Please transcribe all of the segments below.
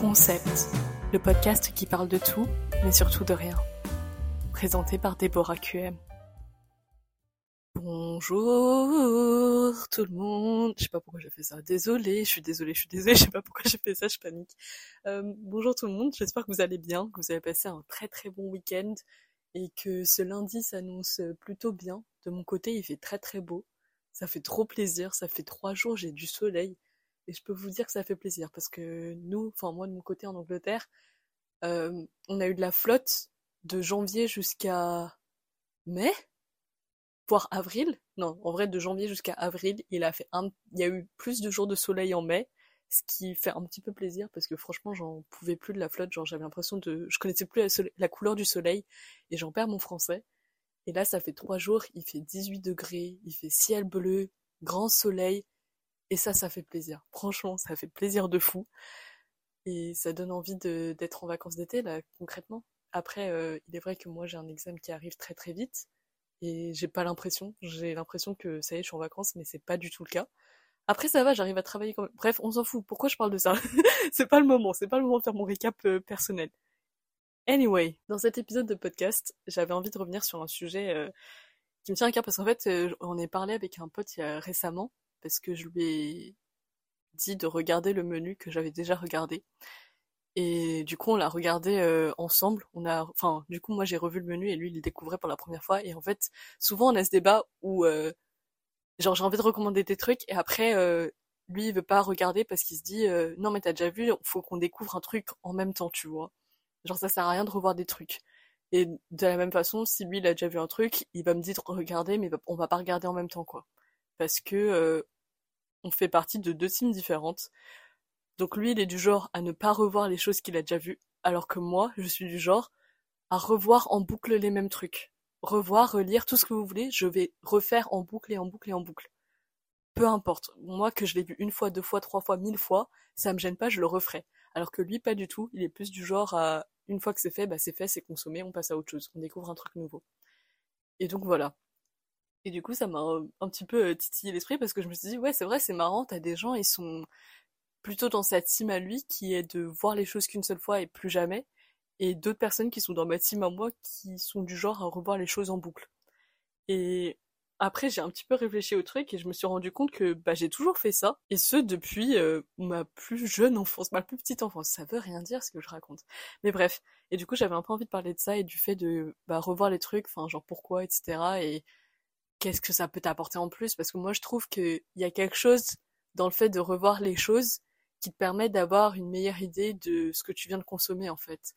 Concept, le podcast qui parle de tout, mais surtout de rien. Présenté par Déborah QM. Bonjour tout le monde. Je sais pas pourquoi j'ai fait ça. Désolée, je suis désolée, je suis désolée, je sais pas pourquoi j'ai fait ça, je panique. Euh, bonjour tout le monde, j'espère que vous allez bien, que vous avez passé un très très bon week-end et que ce lundi s'annonce plutôt bien. De mon côté, il fait très très beau. Ça fait trop plaisir, ça fait trois jours, j'ai du soleil. Et je peux vous dire que ça fait plaisir parce que nous, enfin moi de mon côté en Angleterre, euh, on a eu de la flotte de janvier jusqu'à mai, voire avril. Non, en vrai de janvier jusqu'à avril, il a fait un, il y a eu plus de jours de soleil en mai, ce qui fait un petit peu plaisir parce que franchement j'en pouvais plus de la flotte, genre j'avais l'impression de, je connaissais plus la, la couleur du soleil et j'en perds mon français. Et là ça fait trois jours, il fait 18 degrés, il fait ciel bleu, grand soleil. Et ça, ça fait plaisir. Franchement, ça fait plaisir de fou. Et ça donne envie d'être en vacances d'été, là, concrètement. Après, euh, il est vrai que moi, j'ai un examen qui arrive très très vite. Et j'ai pas l'impression. J'ai l'impression que ça y est, je suis en vacances, mais c'est pas du tout le cas. Après, ça va, j'arrive à travailler quand même. Bref, on s'en fout. Pourquoi je parle de ça? C'est pas le moment. C'est pas le moment de faire mon récap euh, personnel. Anyway, dans cet épisode de podcast, j'avais envie de revenir sur un sujet euh, qui me tient à cœur parce qu'en fait, on est parlé avec un pote il y a récemment parce que je lui ai dit de regarder le menu que j'avais déjà regardé. Et du coup, on l'a regardé euh, ensemble. On a, enfin, du coup, moi j'ai revu le menu et lui il le découvrait pour la première fois. Et en fait, souvent on a ce débat où, euh, genre, j'ai envie de recommander des trucs et après, euh, lui il veut pas regarder parce qu'il se dit, non mais t'as déjà vu, faut qu'on découvre un truc en même temps, tu vois. Genre ça sert à rien de revoir des trucs. Et de la même façon, si lui il a déjà vu un truc, il va me dire de regarder, mais on va pas regarder en même temps, quoi parce que euh, on fait partie de deux teams différentes. Donc lui, il est du genre à ne pas revoir les choses qu'il a déjà vues, alors que moi, je suis du genre à revoir en boucle les mêmes trucs. Revoir, relire, tout ce que vous voulez, je vais refaire en boucle et en boucle et en boucle. Peu importe. Moi, que je l'ai vu une fois, deux fois, trois fois, mille fois, ça me gêne pas, je le referai. Alors que lui, pas du tout. Il est plus du genre à, une fois que c'est fait, bah c'est fait, c'est consommé, on passe à autre chose. On découvre un truc nouveau. Et donc voilà. Et du coup, ça m'a un, petit peu euh, titillé l'esprit parce que je me suis dit, ouais, c'est vrai, c'est marrant, t'as des gens, ils sont plutôt dans cette team à lui qui est de voir les choses qu'une seule fois et plus jamais, et d'autres personnes qui sont dans ma team à moi qui sont du genre à revoir les choses en boucle. Et après, j'ai un petit peu réfléchi au truc et je me suis rendu compte que bah, j'ai toujours fait ça, et ce depuis euh, ma plus jeune enfance, ma plus petite enfance. Ça veut rien dire ce que je raconte. Mais bref, et du coup, j'avais un peu envie de parler de ça et du fait de bah, revoir les trucs, enfin genre pourquoi, etc. Et qu'est-ce que ça peut t'apporter en plus? Parce que moi, je trouve qu'il y a quelque chose dans le fait de revoir les choses qui te permet d'avoir une meilleure idée de ce que tu viens de consommer, en fait.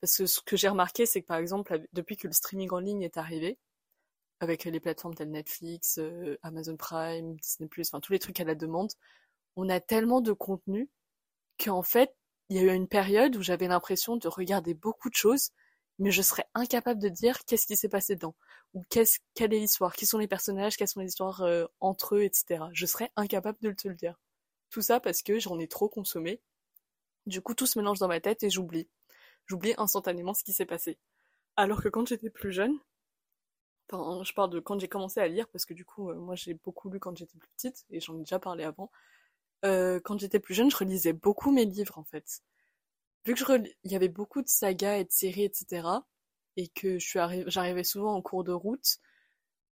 Parce que ce que j'ai remarqué, c'est que par exemple, depuis que le streaming en ligne est arrivé, avec les plateformes telles Netflix, euh, Amazon Prime, Disney+, enfin tous les trucs à la demande, on a tellement de contenu qu'en fait, il y a eu une période où j'avais l'impression de regarder beaucoup de choses, mais je serais incapable de dire qu'est-ce qui s'est passé dedans, ou qu'est-ce, quelle est l'histoire, qui sont les personnages, quelles sont les histoires euh, entre eux, etc. Je serais incapable de te le dire. Tout ça parce que j'en ai trop consommé. Du coup, tout se mélange dans ma tête et j'oublie. J'oublie instantanément ce qui s'est passé. Alors que quand j'étais plus jeune, enfin, je parle de quand j'ai commencé à lire, parce que du coup, euh, moi j'ai beaucoup lu quand j'étais plus petite, et j'en ai déjà parlé avant. Euh, quand j'étais plus jeune, je relisais beaucoup mes livres en fait vu que il y avait beaucoup de sagas et de séries, etc., et que je suis j'arrivais souvent en cours de route,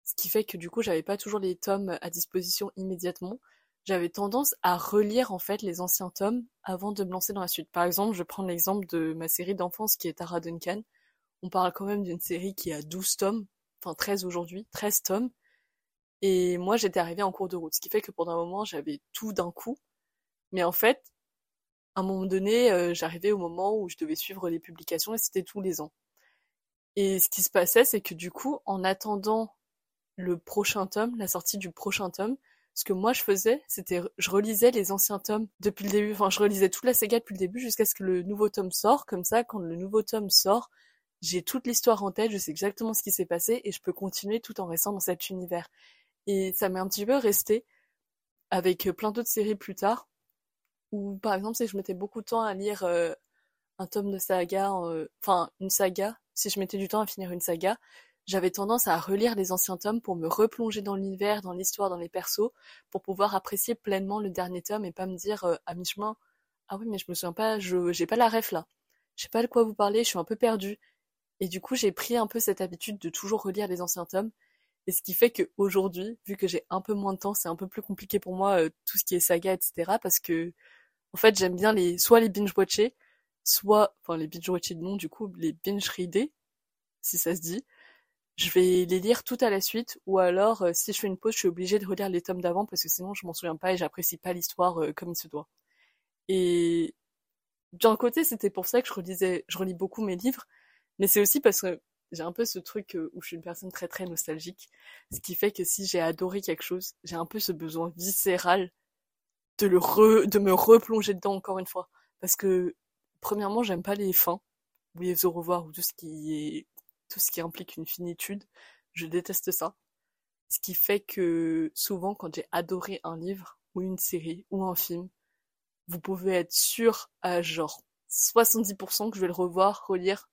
ce qui fait que du coup j'avais pas toujours les tomes à disposition immédiatement, j'avais tendance à relire en fait les anciens tomes avant de me lancer dans la suite. Par exemple, je prends l'exemple de ma série d'enfance qui est Tara Duncan. On parle quand même d'une série qui a 12 tomes, enfin 13 aujourd'hui, 13 tomes. Et moi j'étais arrivée en cours de route, ce qui fait que pendant un moment j'avais tout d'un coup. Mais en fait, un moment donné, euh, j'arrivais au moment où je devais suivre les publications et c'était tous les ans. Et ce qui se passait, c'est que du coup, en attendant le prochain tome, la sortie du prochain tome, ce que moi je faisais, c'était je relisais les anciens tomes depuis le début, enfin je relisais toute la saga depuis le début jusqu'à ce que le nouveau tome sort, comme ça quand le nouveau tome sort, j'ai toute l'histoire en tête, je sais exactement ce qui s'est passé et je peux continuer tout en restant dans cet univers. Et ça m'est un petit peu resté avec plein d'autres séries plus tard ou par exemple, si je mettais beaucoup de temps à lire euh, un tome de saga, euh, enfin une saga, si je mettais du temps à finir une saga, j'avais tendance à relire les anciens tomes pour me replonger dans l'univers, dans l'histoire, dans les persos, pour pouvoir apprécier pleinement le dernier tome et pas me dire euh, à mi-chemin ah oui mais je me souviens pas, je j'ai pas la ref là. Je sais pas de quoi vous parlez, je suis un peu perdue. Et du coup, j'ai pris un peu cette habitude de toujours relire les anciens tomes. Et ce qui fait qu'aujourd'hui, vu que j'ai un peu moins de temps, c'est un peu plus compliqué pour moi, tout ce qui est saga, etc. Parce que, en fait, j'aime bien les, soit les binge-watcher, soit, enfin, les binge-watcher non, du coup, les binge-reader, si ça se dit. Je vais les lire tout à la suite, ou alors, euh, si je fais une pause, je suis obligée de relire les tomes d'avant, parce que sinon, je m'en souviens pas et j'apprécie pas l'histoire euh, comme il se doit. Et, d'un côté, c'était pour ça que je relisais, je relis beaucoup mes livres, mais c'est aussi parce que j'ai un peu ce truc euh, où je suis une personne très très nostalgique, ce qui fait que si j'ai adoré quelque chose, j'ai un peu ce besoin viscéral de le re, de me replonger dedans encore une fois. Parce que, premièrement, j'aime pas les fins, ou les au revoir, ou tout ce qui est, tout ce qui implique une finitude. Je déteste ça. Ce qui fait que, souvent, quand j'ai adoré un livre, ou une série, ou un film, vous pouvez être sûr à genre 70% que je vais le revoir, relire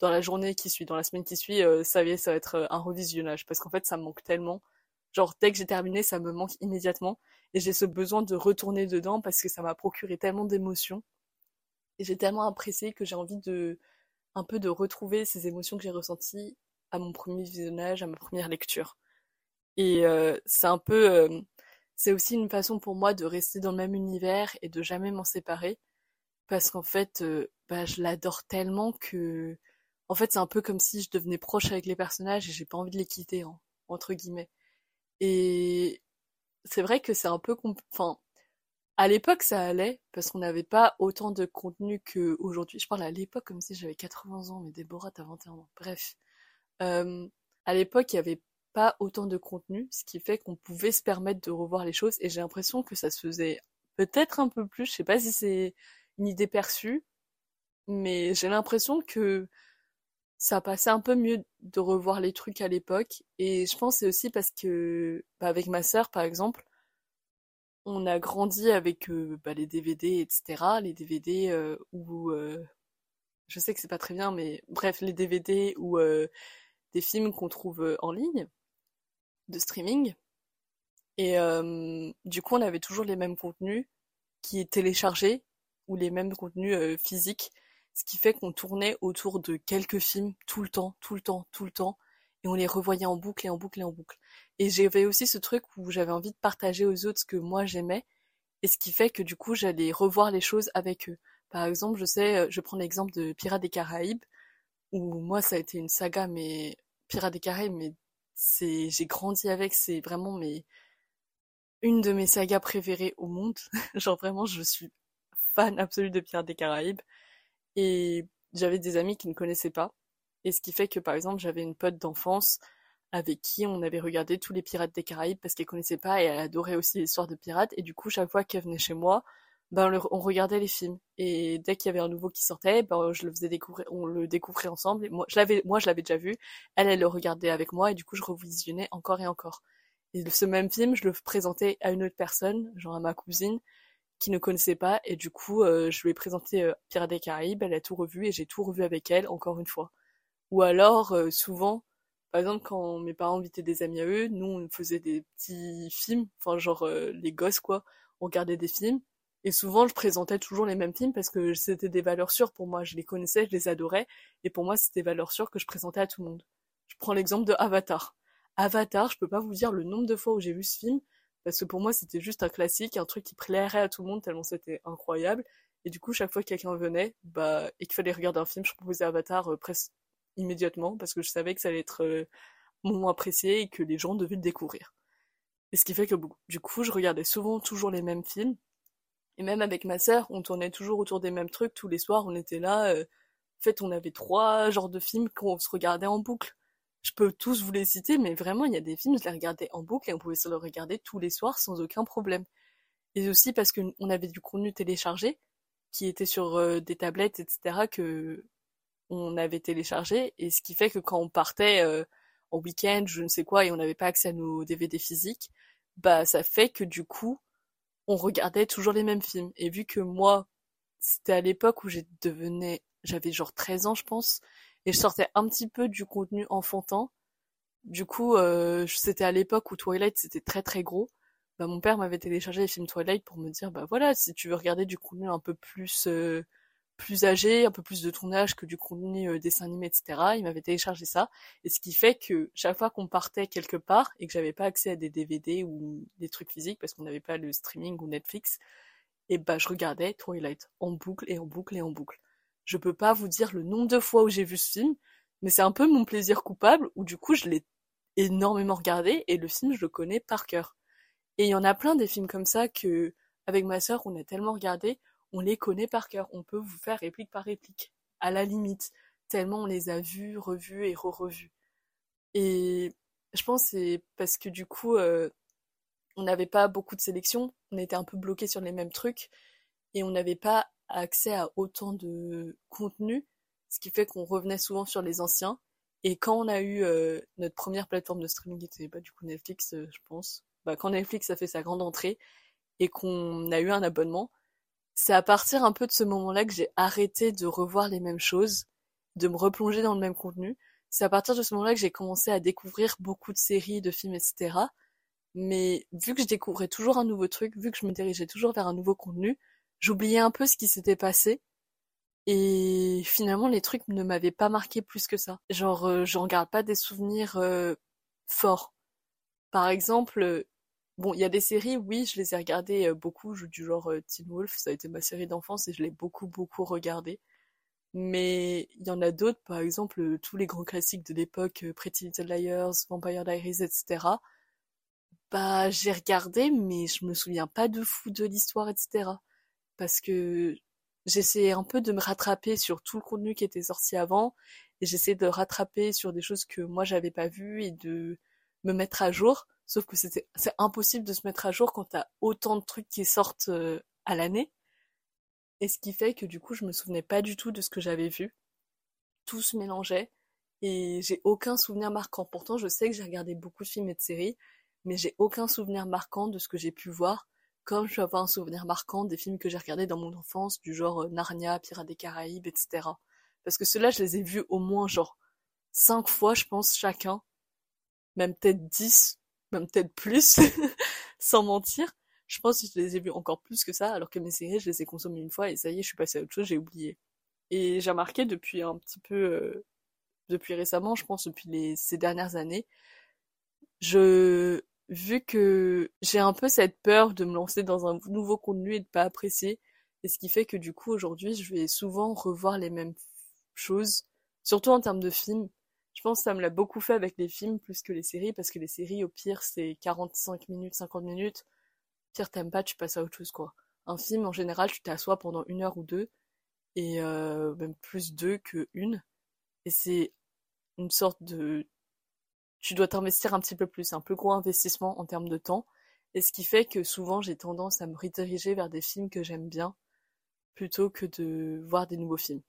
dans la journée qui suit, dans la semaine qui suit, euh, ça, ça va être euh, un revisionnage parce qu'en fait ça me manque tellement. Genre dès que j'ai terminé, ça me manque immédiatement et j'ai ce besoin de retourner dedans parce que ça m'a procuré tellement d'émotions et j'ai tellement apprécié que j'ai envie de un peu de retrouver ces émotions que j'ai ressenties à mon premier visionnage, à ma première lecture. Et euh, c'est un peu, c'est aussi une façon pour moi de rester dans le même univers et de jamais m'en séparer parce qu'en fait, bah, je l'adore tellement que en fait, c'est un peu comme si je devenais proche avec les personnages et j'ai pas envie de les quitter, hein, entre guillemets. Et c'est vrai que c'est un peu, enfin, à l'époque ça allait parce qu'on n'avait pas autant de contenu qu'aujourd'hui. Je parle à l'époque comme si j'avais 80 ans, mais Déborah t'as 21 ans. Bref, euh, à l'époque il y avait pas autant de contenu, ce qui fait qu'on pouvait se permettre de revoir les choses. Et j'ai l'impression que ça se faisait peut-être un peu plus. Je sais pas si c'est une idée perçue, mais j'ai l'impression que ça passait un peu mieux de revoir les trucs à l'époque. Et je pense c'est aussi parce que, bah, avec ma sœur, par exemple, on a grandi avec euh, bah, les DVD, etc. Les DVD euh, où, euh, je sais que c'est pas très bien, mais bref, les DVD ou des films qu'on trouve en ligne, de streaming. Et du coup, on avait toujours les mêmes contenus qui est téléchargés ou les mêmes contenus physiques ce qui fait qu'on tournait autour de quelques films tout le temps, tout le temps, tout le temps, et on les revoyait en boucle et en boucle et en boucle. Et j'avais aussi ce truc où j'avais envie de partager aux autres ce que moi j'aimais, et ce qui fait que du coup j'allais revoir les choses avec eux. Par exemple, je sais, euh, je prends l'exemple de Pirates des Caraïbes, où moi ça a été une saga, mais Pirates des Caraïbes, mais c'est, j'ai grandi avec, c'est vraiment une de mes sagas préférées au monde. Genre vraiment, je suis fan absolue de Pirates des Caraïbes. Et j'avais des amis qui ne connaissaient pas. Et ce qui fait que, par exemple, j'avais une pote d'enfance avec qui on avait regardé tous les Pirates des Caraïbes parce qu'elle connaissait pas et elle adorait aussi l'histoire de pirates. Et du coup, chaque fois qu'elle venait chez moi, ben, on, regardait les films. Et dès qu'il y avait un nouveau qui sortait, ben, je le faisais découvrir, on le découvrait ensemble. Moi, je l'avais, moi, je l'avais déjà vu. Elle, elle le regardait avec moi et du coup, je revisionnais encore et encore. Et ce même film, je le présentais à une autre personne, genre à ma cousine, qui ne connaissait pas et du coup euh, je lui ai présenté euh, Pirates des Caraïbes, elle a tout revu et j'ai tout revu avec elle encore une fois. Ou alors euh, souvent, par exemple quand mes parents invitaient des amis à eux, nous on faisait des petits films, enfin genre les gosses quoi, on regardait des films et souvent je présentais toujours les mêmes films parce que c'était des valeurs sûres pour moi, je les connaissais, je les adorais et pour moi c'était des valeurs sûres que je présentais à tout le monde. Je prends l'exemple de Avatar. Avatar, je peux pas vous dire le nombre de fois où j'ai vu ce film, parce que pour moi c'était juste un classique, un truc qui plairait à tout le monde tellement c'était incroyable. Et du coup, chaque fois que quelqu'un venait, bah, et qu'il fallait regarder un film, je proposais Avatar euh, presque immédiatement parce que je savais que ça allait être euh, apprécié et que les gens devaient le découvrir. Et ce qui fait que du coup, je regardais souvent toujours les mêmes films. Et même avec ma sœur, on tournait toujours autour des mêmes trucs tous les soirs. On était là. Euh, en fait, on avait trois genres de films qu'on se regardait en boucle je peux tous vous les citer, mais vraiment, il y a des films, je les regardais en boucle et on pouvait se les regarder tous les soirs sans aucun problème. Et aussi parce qu'on avait du contenu téléchargé, qui était sur euh, des tablettes, etc., que on avait téléchargé, et ce qui fait que quand on partait euh, en week-end, je ne sais quoi, et on n'avait pas accès à nos DVD physiques, bah ça fait que du coup, on regardait toujours les mêmes films. Et vu que moi, c'était à l'époque où j'ai devenais, j'avais genre 13 ans, je pense, et je sortais un petit peu du contenu enfantin. Du coup, euh, c'était à l'époque où Twilight c'était très très gros. bah, mon père m'avait téléchargé les films Twilight pour me dire, bah voilà, si tu veux regarder du contenu un peu plus euh, plus âgé, un peu plus de ton âge que du contenu euh, dessin animé, etc. Il m'avait téléchargé ça, et ce qui fait que chaque fois qu'on partait quelque part et que j'avais pas accès à des DVD ou des trucs physiques parce qu'on n'avait pas le streaming ou Netflix, et bah je regardais Twilight en boucle et en boucle et en boucle. Je peux pas vous dire le nombre de fois où j'ai vu ce film, mais c'est un peu mon plaisir coupable où du coup je l'ai énormément regardé et le film je le connais par cœur. Et il y en a plein des films comme ça que avec ma sœur on a tellement regardé, on les connaît par cœur. On peut vous faire réplique par réplique, à la limite, tellement on les a vus, revus et re-revus. Et je pense c'est parce que du coup euh, on n'avait pas beaucoup de sélection, on était un peu bloqué sur les mêmes trucs et on n'avait pas accès à autant de contenu, ce qui fait qu'on revenait souvent sur les anciens. Et quand on a eu euh, notre première plateforme de streaming, qui était bah, du coup Netflix, euh, je pense, bah, quand Netflix a fait sa grande entrée et qu'on a eu un abonnement, c'est à partir un peu de ce moment-là que j'ai arrêté de revoir les mêmes choses, de me replonger dans le même contenu. C'est à partir de ce moment-là que j'ai commencé à découvrir beaucoup de séries, de films, etc. Mais vu que je découvrais toujours un nouveau truc, vu que je me dirigeais toujours vers un nouveau contenu, j'oubliais un peu ce qui s'était passé. Et finalement, les trucs ne m'avaient pas marqué plus que ça. Genre, euh, j'en garde pas des souvenirs euh, forts. Par exemple, euh, bon, il y a des séries, oui, je les ai regardées euh, beaucoup, du genre Teen Wolf, ça a été ma série d'enfance et je l'ai beaucoup, beaucoup regardée. Mais il y en a d'autres, par exemple, tous les grands classiques de l'époque, Pretty Little Liars, Vampire Diaries, etc. Bah, j'ai regardé, mais je me souviens pas de fou de l'histoire, etc. Parce que j'essayais un peu de me rattraper sur tout le contenu qui était sorti avant, et j'essayais de rattraper sur des choses que moi j'avais pas vues et de me mettre à jour. Sauf que c'est impossible de se mettre à jour quand t'as autant de trucs qui sortent euh, à l'année. Et ce qui fait que du coup, je me souvenais pas du tout de ce que j'avais vu. Tout se mélangeait. Et j'ai aucun souvenir marquant. Pourtant, je sais que j'ai regardé beaucoup de films et de séries mais j'ai aucun souvenir marquant de ce que j'ai pu voir, comme je peux avoir un souvenir marquant des films que j'ai regardés dans mon enfance, du genre euh, Narnia, Pirates des Caraïbes, etc. Parce que ceux-là, je les ai vus au moins genre cinq fois, je pense, chacun. Même peut-être dix, même peut-être plus, sans mentir. Je pense que je les ai vus encore plus que ça, alors que mes séries, je les ai consommées une fois et ça y est, je suis passée à autre chose, j'ai oublié. Et j'ai remarqué depuis un petit peu, euh, depuis récemment, je pense depuis ces dernières années, je vu que j'ai un peu cette peur de me lancer dans un nouveau contenu et de pas apprécier, et ce qui fait que du coup aujourd'hui je vais souvent revoir les mêmes choses, surtout en termes de films. Je pense que ça me l'a beaucoup fait avec les films plus que les séries, parce que les séries au pire c'est 45 minutes, 50 minutes. Pire t'aimes pas, tu passes à autre chose quoi. Un film en général tu t'assois pendant une heure ou deux, et euh, même plus deux que une, et c'est une sorte de tu dois t'investir un petit peu plus, un plus gros investissement en termes de temps. Et ce qui fait que souvent j'ai tendance à me rediriger vers des films que j'aime bien plutôt que de voir des nouveaux films.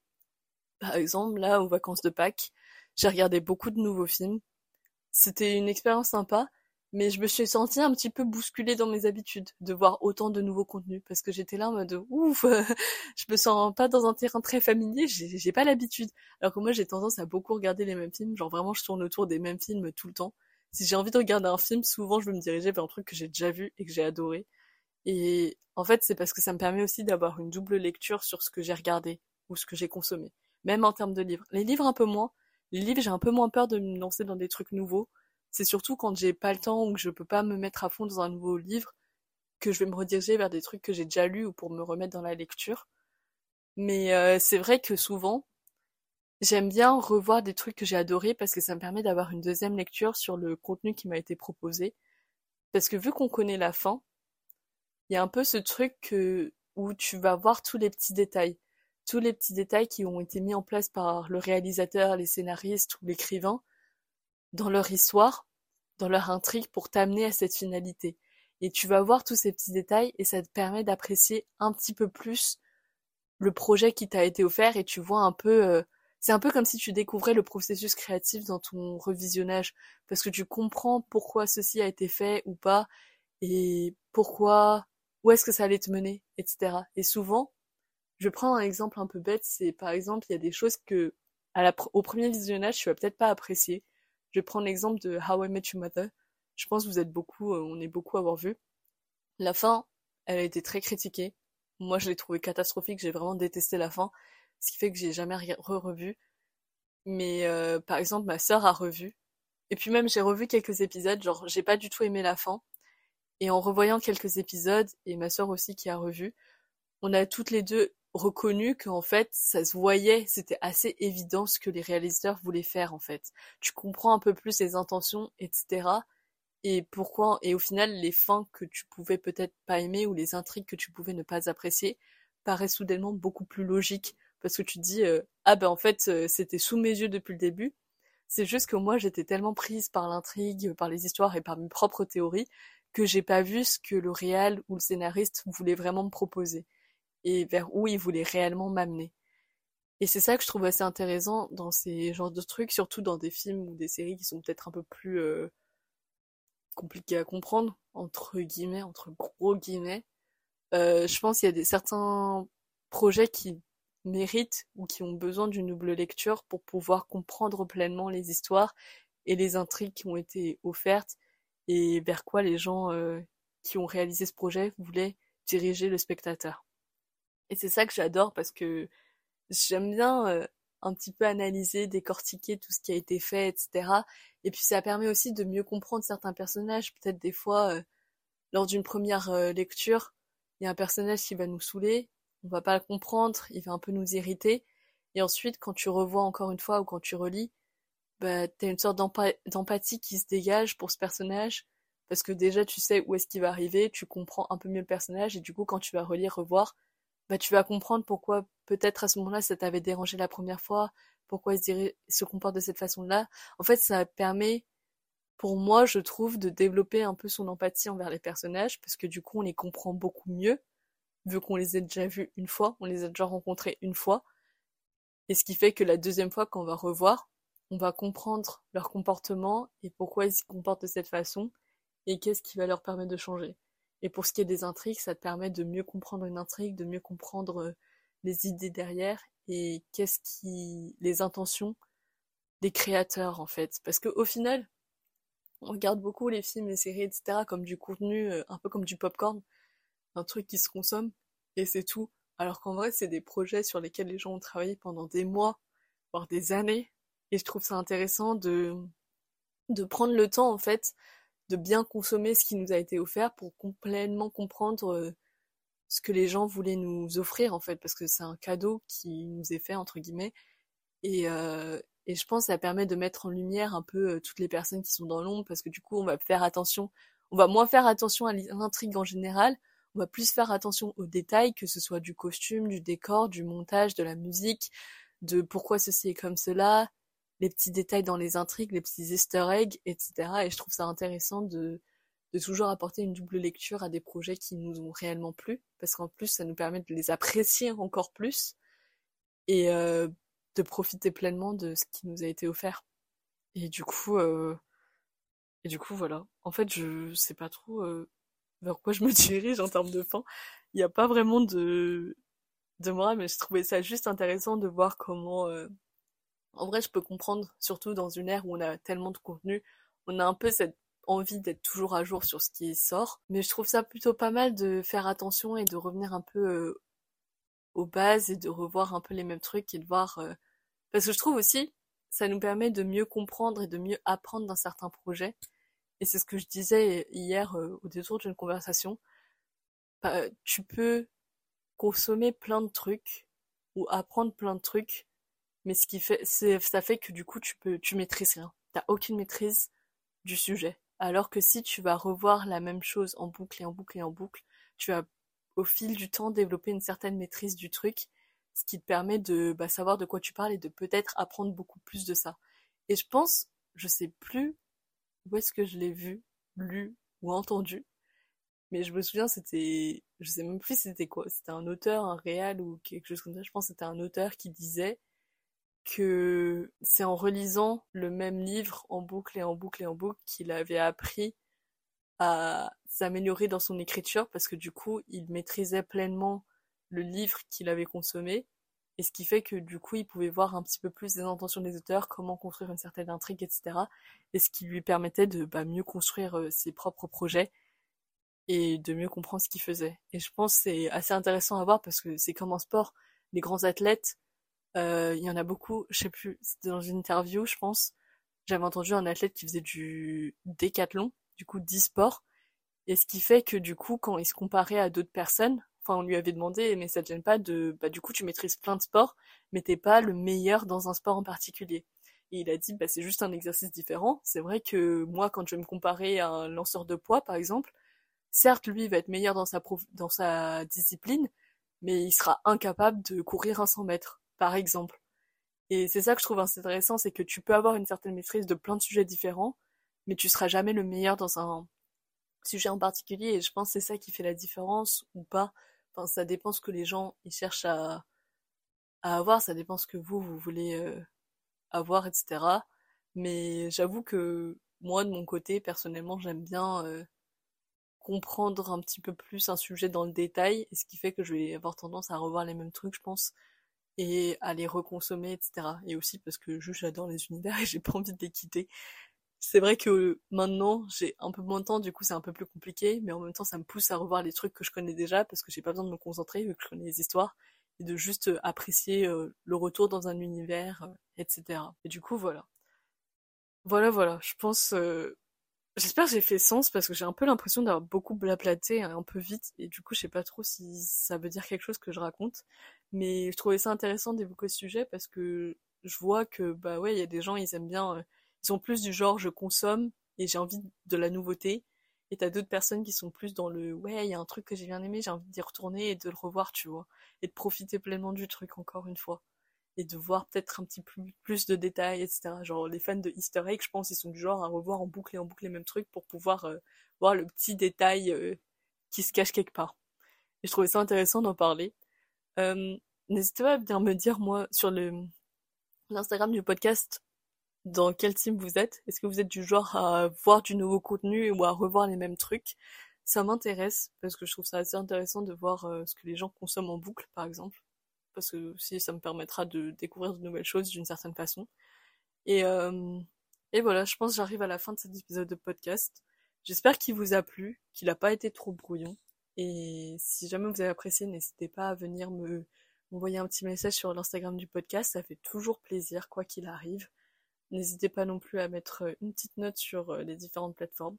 Par exemple, là, aux vacances de Pâques, j'ai regardé beaucoup de nouveaux films. C'était une expérience sympa, mais je me suis sentie un petit peu bousculée dans mes habitudes de voir autant de nouveaux contenus parce que j'étais là en mode ouf, je me sens pas dans un terrain très familier, j'ai pas l'habitude. Alors que moi j'ai tendance à beaucoup regarder les mêmes films, genre vraiment je tourne autour des mêmes films tout le temps. Si j'ai envie de regarder un film, souvent je veux me diriger vers un truc que j'ai déjà vu et que j'ai adoré. Et en fait c'est parce que ça me permet aussi d'avoir une double lecture sur ce que j'ai regardé ou ce que j'ai consommé, même en termes de livres. Les livres un peu moins. Les livres j'ai un peu moins peur de me lancer dans des trucs nouveaux c'est surtout quand j'ai pas le temps ou que je peux pas me mettre à fond dans un nouveau livre que je vais me rediriger vers des trucs que j'ai déjà lus ou pour me remettre dans la lecture. Mais euh, c'est vrai que souvent, j'aime bien revoir des trucs que j'ai adorés parce que ça me permet d'avoir une deuxième lecture sur le contenu qui m'a été proposé. Parce que vu qu'on connaît la fin, il y a un peu ce truc où tu vas voir tous les petits détails. Tous les petits détails qui ont été mis en place par le réalisateur, les scénaristes ou l'écrivain dans leur histoire, dans leur intrigue pour t'amener à cette finalité. Et tu vas voir tous ces petits détails et ça te permet d'apprécier un petit peu plus le projet qui t'a été offert et tu vois un peu euh, c'est un peu comme si tu découvrais le processus créatif dans ton revisionnage parce que tu comprends pourquoi ceci a été fait ou pas et pourquoi où est-ce que ça allait te mener etc et souvent je prends un exemple un peu bête c'est par exemple il y a des choses que au premier visionnage tu vas peut-être pas apprécier je vais prendre l'exemple de How I Met Your Mother. Je pense que vous êtes beaucoup, euh, on est beaucoup à avoir vu. La fin, elle a été très critiquée. Moi, je l'ai trouvée catastrophique, j'ai vraiment détesté la fin, ce qui fait que j'ai jamais re-revu. Mais euh, par exemple, ma sœur a revu. Et puis même, j'ai revu quelques épisodes, genre j'ai pas du tout aimé la fin. Et en revoyant quelques épisodes, et ma sœur aussi qui a revu, on a toutes les deux reconnu qu'en fait, ça se voyait, c'était assez évident ce que les réalisateurs voulaient faire en fait. Tu comprends un peu plus les intentions, etc. Et pourquoi, et au final, les fins que tu pouvais peut-être pas aimer ou les intrigues que tu pouvais ne pas apprécier paraissent soudainement beaucoup plus logiques parce que tu dis euh, ah ben en fait euh, c'était sous mes yeux depuis le début. C'est juste que moi j'étais tellement prise par l'intrigue, par les histoires et par mes propres théories que j'ai pas vu ce que le réal ou le scénariste voulait vraiment me proposer et vers où il voulait réellement m'amener. Et c'est ça que je trouve assez intéressant dans ces genres de trucs, surtout dans des films ou des séries qui sont peut-être un peu plus euh, compliqués à comprendre, entre guillemets, entre gros guillemets. Euh, je pense qu'il y a des, certains projets qui méritent ou qui ont besoin d'une double lecture pour pouvoir comprendre pleinement les histoires et les intrigues qui ont été offertes et vers quoi les gens euh, qui ont réalisé ce projet voulaient diriger le spectateur. Et c'est ça que j'adore parce que j'aime bien euh, un petit peu analyser, décortiquer tout ce qui a été fait, etc. Et puis ça permet aussi de mieux comprendre certains personnages. Peut-être des fois, euh, lors d'une première euh, lecture, il y a un personnage qui va nous saouler, on va pas le comprendre, il va un peu nous irriter. Et ensuite, quand tu revois encore une fois ou quand tu relis, bah, t'as une sorte d'empathie qui se dégage pour ce personnage. Parce que déjà, tu sais où est-ce qu'il va arriver, tu comprends un peu mieux le personnage, et du coup, quand tu vas relire, revoir, bah, tu vas comprendre pourquoi peut-être à ce moment-là ça t'avait dérangé la première fois, pourquoi il se, se comporte de cette façon-là. En fait, ça permet, pour moi, je trouve, de développer un peu son empathie envers les personnages, parce que du coup, on les comprend beaucoup mieux, vu qu'on les a déjà vus une fois, on les a déjà rencontrés une fois. Et ce qui fait que la deuxième fois qu'on va revoir, on va comprendre leur comportement et pourquoi ils se comportent de cette façon, et qu'est-ce qui va leur permettre de changer. Et pour ce qui est des intrigues, ça te permet de mieux comprendre une intrigue, de mieux comprendre euh, les idées derrière et qu'est-ce qui, les intentions des créateurs en fait. Parce que au final, on regarde beaucoup les films, les séries, etc. comme du contenu, euh, un peu comme du popcorn, un truc qui se consomme et c'est tout. Alors qu'en vrai, c'est des projets sur lesquels les gens ont travaillé pendant des mois, voire des années. Et je trouve ça intéressant de, de prendre le temps en fait de bien consommer ce qui nous a été offert pour complètement comprendre euh, ce que les gens voulaient nous offrir en fait parce que c'est un cadeau qui nous est fait entre guillemets. Et euh, et je pense que ça permet de mettre en lumière un peu euh, toutes les personnes qui sont dans l'ombre parce que du coup on va faire attention on va moins faire attention à l'intrigue en général on va plus faire attention aux détails que ce soit du costume du décor du montage de la musique de pourquoi ceci est comme cela les petits détails dans les intrigues, les petits easter eggs, etc. Et je trouve ça intéressant de, de toujours apporter une double lecture à des projets qui nous ont réellement plu, parce qu'en plus ça nous permet de les apprécier encore plus et euh, de profiter pleinement de ce qui nous a été offert. Et du coup, euh, et du coup voilà. En fait, je sais pas trop euh, vers quoi je me dirige en termes de fin. Il n'y a pas vraiment de de moi, mais je trouvais ça juste intéressant de voir comment en vrai, je peux comprendre, surtout dans une ère où on a tellement de contenu, on a un peu cette envie d'être toujours à jour sur ce qui sort. Mais je trouve ça plutôt pas mal de faire attention et de revenir un peu euh, aux bases et de revoir un peu les mêmes trucs et de voir... Euh, parce que je trouve aussi, ça nous permet de mieux comprendre et de mieux apprendre d'un certain projet. Et c'est ce que je disais hier euh, au détour d'une conversation. Bah, tu peux consommer plein de trucs ou apprendre plein de trucs mais ce qui fait, ça fait que du coup, tu peux, tu maîtrises rien. T'as aucune maîtrise du sujet. Alors que si tu vas revoir la même chose en boucle et en boucle et en boucle, tu vas au fil du temps développer une certaine maîtrise du truc, ce qui te permet de bah, savoir de quoi tu parles et de peut-être apprendre beaucoup plus de ça. Et je pense, je sais plus où est-ce que je l'ai vu, lu ou entendu, mais je me souviens c'était, je sais même plus c'était quoi, c'était un auteur, un réal ou quelque chose comme ça. Je pense c'était un auteur qui disait que c'est en relisant le même livre en boucle et en boucle et en boucle qu'il avait appris à s'améliorer dans son écriture parce que du coup il maîtrisait pleinement le livre qu'il avait consommé et ce qui fait que du coup il pouvait voir un petit peu plus les intentions des auteurs, comment construire une certaine intrigue, etc. Et ce qui lui permettait de bah, mieux construire euh, ses propres projets. et de mieux comprendre ce qu'ils faisaient. Et je pense que c'est assez intéressant à voir parce que c'est comme en sport, les grands athlètes, il y en a beaucoup, je sais plus, dans une interview, je pense, j'avais entendu un athlète qui faisait du décathlon, du coup 10 sports, et ce qui fait que du coup, quand il se comparait à d'autres personnes, enfin on lui avait demandé, mais ça te gêne pas de, bah du coup tu maîtrises plein de sports, mais t'es pas le meilleur dans un sport en particulier. Et il a dit, bah c'est juste un exercice différent. C'est vrai que moi, quand je vais me comparer à un lanceur de poids, par exemple, certes lui va être meilleur dans sa dans sa discipline, mais il sera incapable de courir un 100 mètres, par exemple. Et c'est ça que je trouve intéressant, c'est que tu peux avoir une certaine maîtrise de plein de sujets différents, mais tu seras jamais le meilleur dans un sujet en particulier. Et je pense que c'est ça qui fait la différence ou pas. Enfin, ça dépend ce que les gens ils cherchent à, avoir, ça dépend ce que vous vous voulez euh, avoir, etc. Mais j'avoue que moi de mon côté, personnellement, j'aime bien euh, comprendre un petit peu plus un sujet dans le détail, et ce qui fait que je vais avoir tendance à revoir les mêmes trucs, je pense, et à les reconsommer, etc. Et aussi parce que juste j'adore les univers et j'ai pas envie de les quitter. C'est vrai que maintenant j'ai un peu moins de temps, du coup c'est un peu plus compliqué, mais en même temps ça me pousse à revoir les trucs que je connais déjà parce que j'ai pas besoin de me concentrer vu que je connais les histoires et de juste apprécier euh, le retour dans un univers, euh, etc. Et du coup voilà. Voilà voilà, je pense euh, J'espère que j'ai fait sens parce que j'ai un peu l'impression d'avoir beaucoup blablaté un peu vite et du coup je sais pas trop si ça veut dire quelque chose que je raconte. Mais je trouvais ça intéressant d'évoquer ce sujet parce que je vois que bah ouais il y a des gens ils aiment bien euh, ils sont plus du genre je consomme et j'ai envie de la nouveauté. Et t'as d'autres personnes qui sont plus dans le ouais il y a un truc que j'ai bien aimé j'ai envie d'y retourner et de le revoir tu vois et de profiter pleinement du truc encore une fois et de voir peut-être un petit peu plus de détails, etc. Genre les fans de Easter egg, je pense, ils sont du genre à revoir en boucle et en boucle les mêmes trucs pour pouvoir euh, voir le petit détail euh, qui se cache quelque part. Et je trouvais ça intéressant d'en parler. Euh, N'hésitez pas à bien me dire, moi, sur l'Instagram du podcast, dans quel team vous êtes. Est-ce que vous êtes du genre à voir du nouveau contenu ou à revoir les mêmes trucs? Ça m'intéresse parce que je trouve ça assez intéressant de voir euh, ce que les gens consomment en boucle, par exemple parce que si ça me permettra de découvrir de nouvelles choses d'une certaine façon. Et, euh, et voilà, je pense que j'arrive à la fin de cet épisode de podcast. J'espère qu'il vous a plu, qu'il n'a pas été trop brouillon. Et si jamais vous avez apprécié, n'hésitez pas à venir me m'envoyer un petit message sur l'Instagram du podcast, ça fait toujours plaisir, quoi qu'il arrive. N'hésitez pas non plus à mettre une petite note sur euh, les différentes plateformes.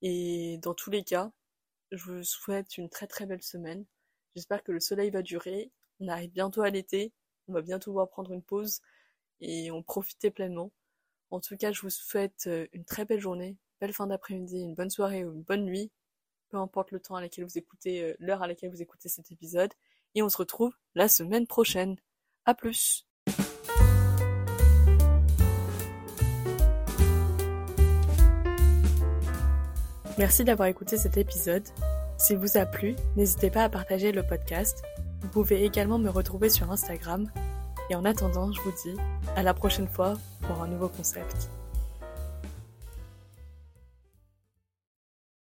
Et dans tous les cas, je vous souhaite une très très belle semaine. J'espère que le soleil va durer on arrive bientôt à l'été, on va bientôt pouvoir prendre une pause et en profiter pleinement. En tout cas, je vous souhaite euh, une très belle journée, belle fin d'après-midi, une bonne soirée ou une bonne nuit, peu importe le temps à laquelle vous écoutez, euh, l'heure à laquelle vous écoutez cet épisode. Et on se retrouve la semaine prochaine. À plus! Merci d'avoir écouté cet épisode. S'il vous a plu, n'hésitez pas à partager le podcast vous pouvez également me retrouver sur Instagram. Et en attendant, je vous dis à la prochaine fois pour un nouveau concept.